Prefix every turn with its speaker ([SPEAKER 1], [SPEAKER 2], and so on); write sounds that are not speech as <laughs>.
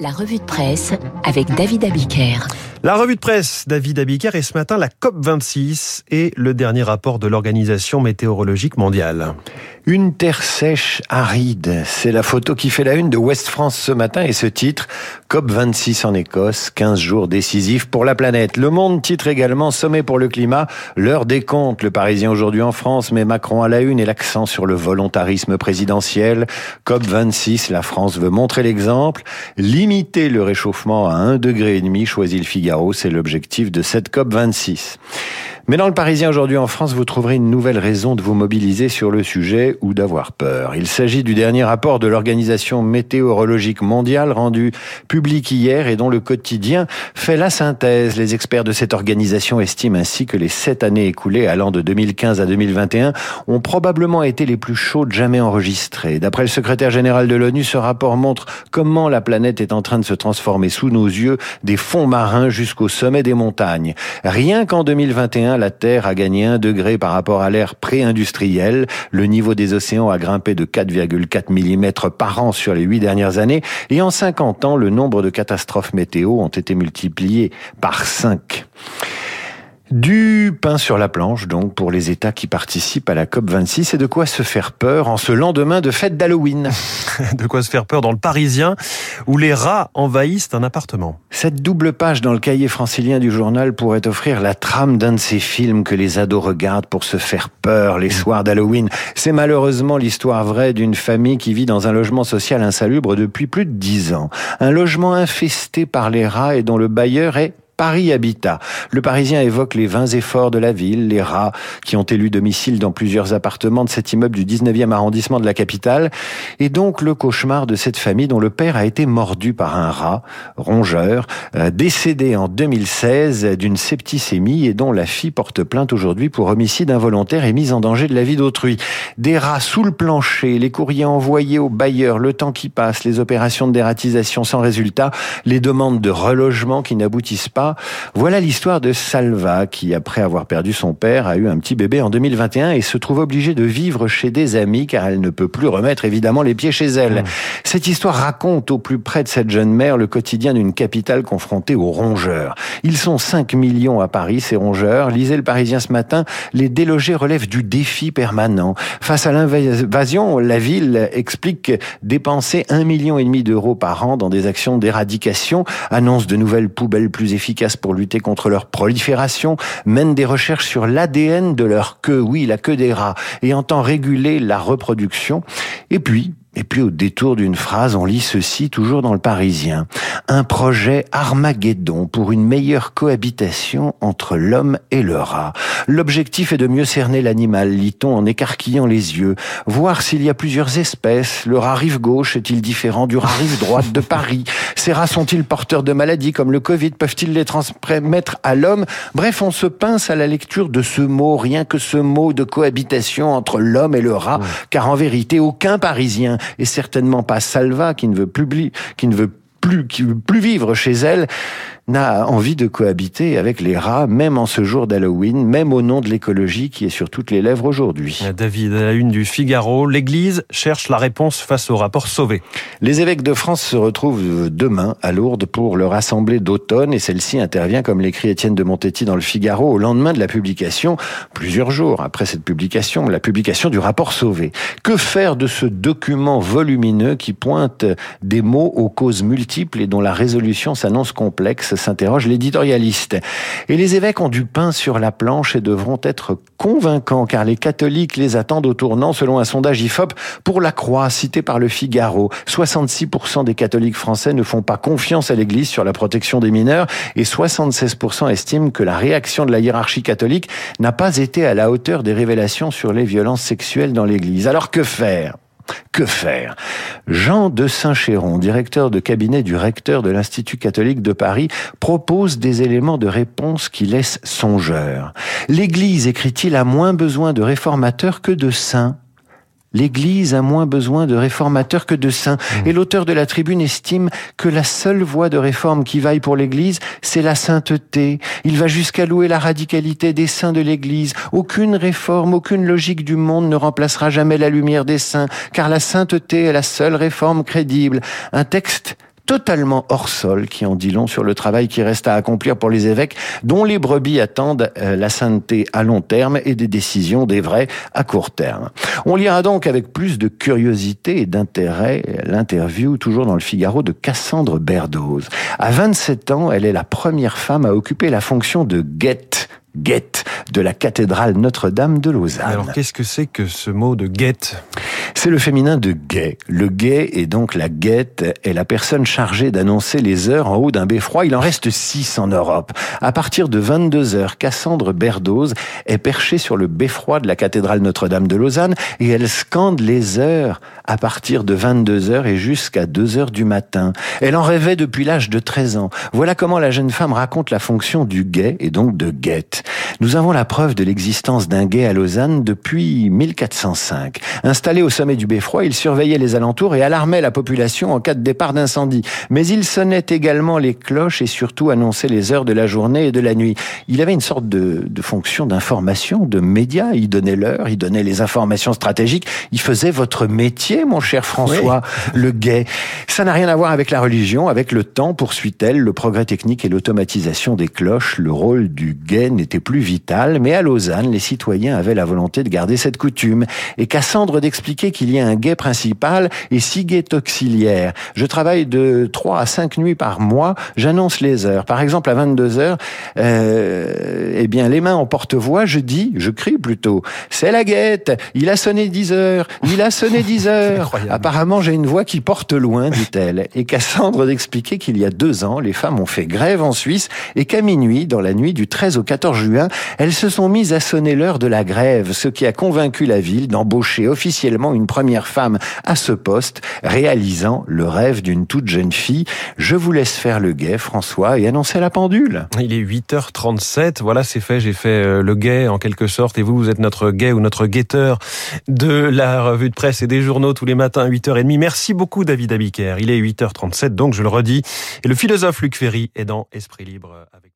[SPEAKER 1] La revue de presse avec David Abiker.
[SPEAKER 2] La revue de presse, David Abiker, et ce matin, la COP26 et le dernier rapport de l'Organisation météorologique mondiale.
[SPEAKER 3] Une terre sèche, aride, c'est la photo qui fait la une de West France ce matin et ce titre, COP26 en Écosse, 15 jours décisifs pour la planète. Le Monde titre également Sommet pour le climat, l'heure des comptes, le Parisien aujourd'hui en France, met Macron à la une et l'accent sur le volontarisme présidentiel. COP26, la France veut montrer l'exemple, limiter le réchauffement à 1,5 degré choisit le Figaro, c'est l'objectif de cette COP26. Mais dans le Parisien aujourd'hui en France, vous trouverez une nouvelle raison de vous mobiliser sur le sujet ou d'avoir peur. Il s'agit du dernier rapport de l'Organisation météorologique mondiale rendu public hier et dont le quotidien fait la synthèse. Les experts de cette organisation estiment ainsi que les sept années écoulées allant de 2015 à 2021 ont probablement été les plus chaudes jamais enregistrées. D'après le secrétaire général de l'ONU, ce rapport montre comment la planète est en train de se transformer sous nos yeux des fonds marins jusqu'au sommet des montagnes. Rien qu'en 2021, la Terre a gagné un degré par rapport à l'ère pré-industrielle. Le niveau des océans a grimpé de 4,4 mm par an sur les huit dernières années. Et en 50 ans, le nombre de catastrophes météo ont été multipliés par 5. Du pain sur la planche, donc, pour les États qui participent à la COP26 et de quoi se faire peur en ce lendemain de fête d'Halloween. <laughs>
[SPEAKER 2] de quoi se faire peur dans le Parisien, où les rats envahissent un appartement.
[SPEAKER 3] Cette double page dans le cahier francilien du journal pourrait offrir la trame d'un de ces films que les ados regardent pour se faire peur les soirs d'Halloween. C'est malheureusement l'histoire vraie d'une famille qui vit dans un logement social insalubre depuis plus de dix ans. Un logement infesté par les rats et dont le bailleur est Paris Habitat. Le Parisien évoque les vains efforts de la ville, les rats qui ont élu domicile dans plusieurs appartements de cet immeuble du 19e arrondissement de la capitale, et donc le cauchemar de cette famille dont le père a été mordu par un rat, rongeur, euh, décédé en 2016 d'une septicémie et dont la fille porte plainte aujourd'hui pour homicide involontaire et mise en danger de la vie d'autrui. Des rats sous le plancher, les courriers envoyés aux bailleurs, le temps qui passe, les opérations de dératisation sans résultat, les demandes de relogement qui n'aboutissent pas, voilà l'histoire de Salva qui, après avoir perdu son père, a eu un petit bébé en 2021 et se trouve obligée de vivre chez des amis car elle ne peut plus remettre évidemment les pieds chez elle. Mmh. Cette histoire raconte au plus près de cette jeune mère le quotidien d'une capitale confrontée aux rongeurs. Ils sont 5 millions à Paris, ces rongeurs. Lisez le Parisien ce matin, les délogés relèvent du défi permanent. Face à l'invasion, la ville explique dépenser un million et demi d'euros par an dans des actions d'éradication, annonce de nouvelles poubelles plus efficaces pour lutter contre leur prolifération, mène des recherches sur l'ADN de leur queue, oui, la queue des rats, et entend réguler la reproduction. Et puis, et puis au détour d'une phrase, on lit ceci toujours dans le Parisien. Un projet Armageddon pour une meilleure cohabitation entre l'homme et le rat. L'objectif est de mieux cerner l'animal, lit-on en écarquillant les yeux, voir s'il y a plusieurs espèces. Le rat rive gauche est-il différent du rat rive droite de Paris? Ces rats sont-ils porteurs de maladies comme le Covid? Peuvent-ils les transmettre à l'homme? Bref, on se pince à la lecture de ce mot, rien que ce mot de cohabitation entre l'homme et le rat, car en vérité, aucun Parisien et certainement pas Salva qui ne veut plus, qui ne veut plus, qui veut plus vivre chez elle n'a envie de cohabiter avec les rats, même en ce jour d'Halloween, même au nom de l'écologie qui est sur toutes les lèvres aujourd'hui.
[SPEAKER 2] David, à la une du Figaro, l'Église cherche la réponse face au rapport Sauvé.
[SPEAKER 3] Les évêques de France se retrouvent demain à Lourdes pour leur assemblée d'automne et celle-ci intervient, comme l'écrit Étienne de Montetti dans le Figaro, au lendemain de la publication, plusieurs jours après cette publication, la publication du rapport Sauvé. Que faire de ce document volumineux qui pointe des mots aux causes multiples et dont la résolution s'annonce complexe? S'interroge l'éditorialiste. Et les évêques ont du pain sur la planche et devront être convaincants car les catholiques les attendent au tournant selon un sondage IFOP pour la Croix cité par le Figaro. 66% des catholiques français ne font pas confiance à l'Église sur la protection des mineurs et 76% estiment que la réaction de la hiérarchie catholique n'a pas été à la hauteur des révélations sur les violences sexuelles dans l'Église. Alors que faire? Que faire? Jean de Saint-Chéron, directeur de cabinet du recteur de l'Institut catholique de Paris, propose des éléments de réponse qui laissent songeur. L'Église, écrit-il, a moins besoin de réformateurs que de saints. L'Église a moins besoin de réformateurs que de saints. Mmh. Et l'auteur de la tribune estime que la seule voie de réforme qui vaille pour l'Église, c'est la sainteté. Il va jusqu'à louer la radicalité des saints de l'Église. Aucune réforme, aucune logique du monde ne remplacera jamais la lumière des saints, car la sainteté est la seule réforme crédible. Un texte totalement hors sol qui en dit long sur le travail qui reste à accomplir pour les évêques dont les brebis attendent euh, la sainteté à long terme et des décisions des vrais à court terme. On lira donc avec plus de curiosité et d'intérêt l'interview toujours dans le Figaro de Cassandre Berdoz. À 27 ans, elle est la première femme à occuper la fonction de guette guette de la cathédrale Notre-Dame de Lausanne.
[SPEAKER 2] Alors qu'est-ce que c'est que ce mot de guette?
[SPEAKER 3] C'est le féminin de guet. Le guet est donc la guette est la personne chargée d'annoncer les heures en haut d'un beffroi. Il en reste six en Europe. À partir de 22 heures, Cassandre Berdoz est perchée sur le beffroi de la cathédrale Notre-Dame de Lausanne et elle scande les heures à partir de 22 heures et jusqu'à 2 heures du matin. Elle en rêvait depuis l'âge de 13 ans. Voilà comment la jeune femme raconte la fonction du guet et donc de guette. Nous avons la preuve de l'existence d'un guet à Lausanne depuis 1405. Installé au sommet du beffroi, il surveillait les alentours et alarmait la population en cas de départ d'incendie. Mais il sonnait également les cloches et surtout annonçait les heures de la journée et de la nuit. Il avait une sorte de, de fonction d'information, de média. Il donnait l'heure, il donnait les informations stratégiques. Il faisait votre métier, mon cher François, le guet. Ça n'a rien à voir avec la religion, avec le temps, poursuit-elle, le progrès technique et l'automatisation des cloches. Le rôle du guet n'était plus vital, mais à Lausanne, les citoyens avaient la volonté de garder cette coutume. Et Cassandre d'expliquer qu'il y a un guet principal et six guets auxiliaires. Je travaille de 3 à 5 nuits par mois, j'annonce les heures. Par exemple, à 22 heures, euh, eh bien, les mains en porte-voix, je dis, je crie plutôt, c'est la guette, il a sonné 10 heures, il a sonné 10 <laughs> heures. Apparemment, j'ai une voix qui porte loin, dit-elle. Et Cassandre d'expliquer qu'il y a deux ans, les femmes ont fait grève en Suisse et qu'à minuit, dans la nuit du 13 au 14 juin, elles se sont mises à sonner l'heure de la grève, ce qui a convaincu la ville d'embaucher officiellement une première femme à ce poste, réalisant le rêve d'une toute jeune fille. Je vous laisse faire le guet, François, et annoncer la pendule.
[SPEAKER 2] Il est 8h37, voilà, c'est fait, j'ai fait euh, le guet en quelque sorte, et vous, vous êtes notre guet ou notre guetteur de la revue de presse et des journaux tous les matins à 8h30. Merci beaucoup, David Abiker. Il est 8h37, donc je le redis. Et le philosophe Luc Ferry est dans Esprit Libre avec